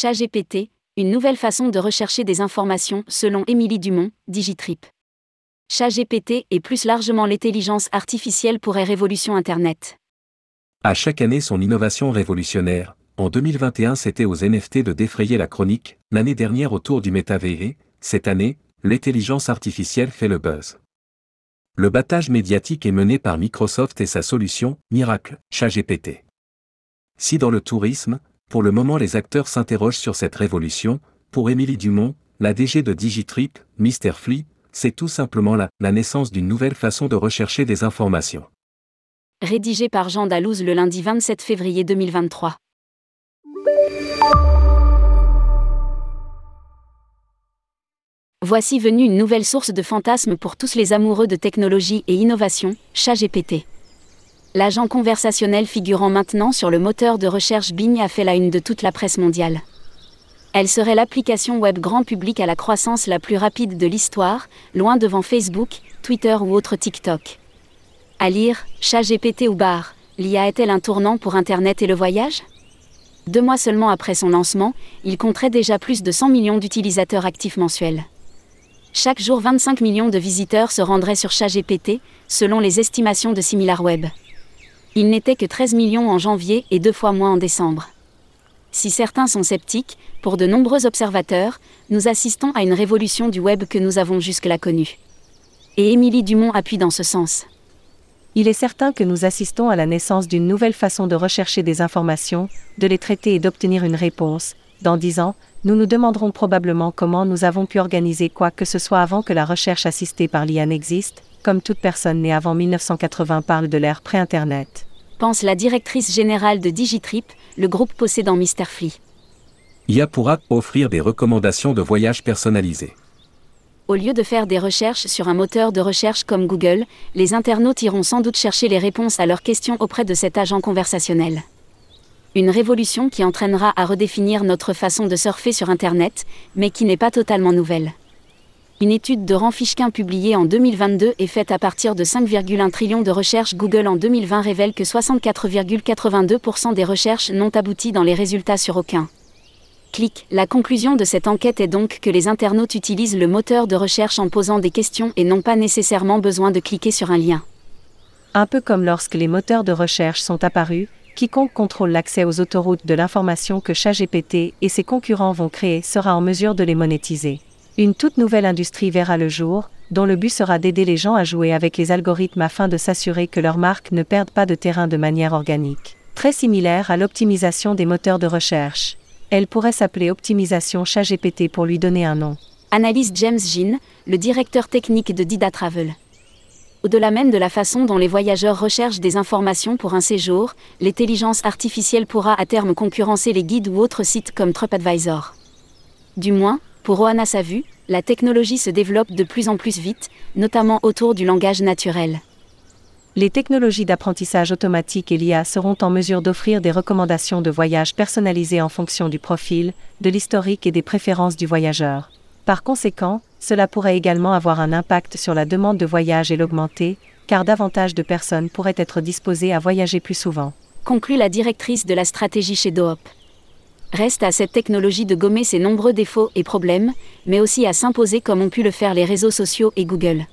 ChatGPT, une nouvelle façon de rechercher des informations selon Émilie Dumont, Digitrip. ChatGPT et plus largement l'intelligence artificielle pourrait révolution Internet. À chaque année son innovation révolutionnaire, en 2021 c'était aux NFT de défrayer la chronique, l'année dernière autour du métavers, cette année, l'intelligence artificielle fait le buzz. Le battage médiatique est mené par Microsoft et sa solution, Miracle, ChatGPT. Si dans le tourisme, pour le moment les acteurs s'interrogent sur cette révolution, pour Émilie Dumont, la DG de Digitrip, Mr. Flea, c'est tout simplement la, la naissance d'une nouvelle façon de rechercher des informations. Rédigé par Jean Dalouse le lundi 27 février 2023. Voici venue une nouvelle source de fantasmes pour tous les amoureux de technologie et innovation, ChatGPT. L'agent conversationnel figurant maintenant sur le moteur de recherche Bing a fait la une de toute la presse mondiale. Elle serait l'application web grand public à la croissance la plus rapide de l'histoire, loin devant Facebook, Twitter ou autre TikTok. À lire, ChatGPT ou Bar, l'IA est-elle un tournant pour Internet et le voyage? Deux mois seulement après son lancement, il compterait déjà plus de 100 millions d'utilisateurs actifs mensuels. Chaque jour 25 millions de visiteurs se rendraient sur ChatGPT, selon les estimations de SimilarWeb. Il n'était que 13 millions en janvier et deux fois moins en décembre. Si certains sont sceptiques, pour de nombreux observateurs, nous assistons à une révolution du web que nous avons jusque-là connue. Et Émilie Dumont appuie dans ce sens. Il est certain que nous assistons à la naissance d'une nouvelle façon de rechercher des informations, de les traiter et d'obtenir une réponse. Dans dix ans, nous nous demanderons probablement comment nous avons pu organiser quoi que ce soit avant que la recherche assistée par l'IA n'existe, comme toute personne née avant 1980 parle de l'ère pré-Internet. Pense la directrice générale de Digitrip, le groupe possédant Mr. Flea. IA pourra offrir des recommandations de voyages personnalisés. Au lieu de faire des recherches sur un moteur de recherche comme Google, les internautes iront sans doute chercher les réponses à leurs questions auprès de cet agent conversationnel. Une révolution qui entraînera à redéfinir notre façon de surfer sur Internet, mais qui n'est pas totalement nouvelle. Une étude de Ranfishkin publiée en 2022 et faite à partir de 5,1 trillions de recherches Google en 2020 révèle que 64,82% des recherches n'ont abouti dans les résultats sur aucun. Clic. La conclusion de cette enquête est donc que les internautes utilisent le moteur de recherche en posant des questions et n'ont pas nécessairement besoin de cliquer sur un lien. Un peu comme lorsque les moteurs de recherche sont apparus, quiconque contrôle l'accès aux autoroutes de l'information que ChatGPT et ses concurrents vont créer sera en mesure de les monétiser. Une toute nouvelle industrie verra le jour, dont le but sera d'aider les gens à jouer avec les algorithmes afin de s'assurer que leur marque ne perde pas de terrain de manière organique. Très similaire à l'optimisation des moteurs de recherche. Elle pourrait s'appeler Optimisation ChatGPT pour lui donner un nom. Analyse James Jean, le directeur technique de Dida Travel. Au-delà même de la façon dont les voyageurs recherchent des informations pour un séjour, l'intelligence artificielle pourra à terme concurrencer les guides ou autres sites comme TripAdvisor. Du moins, pour Oana Savu, la technologie se développe de plus en plus vite, notamment autour du langage naturel. Les technologies d'apprentissage automatique et l'IA seront en mesure d'offrir des recommandations de voyage personnalisées en fonction du profil, de l'historique et des préférences du voyageur. Par conséquent, cela pourrait également avoir un impact sur la demande de voyage et l'augmenter, car davantage de personnes pourraient être disposées à voyager plus souvent. Conclut la directrice de la stratégie chez Doop. Reste à cette technologie de gommer ses nombreux défauts et problèmes, mais aussi à s'imposer comme ont pu le faire les réseaux sociaux et Google.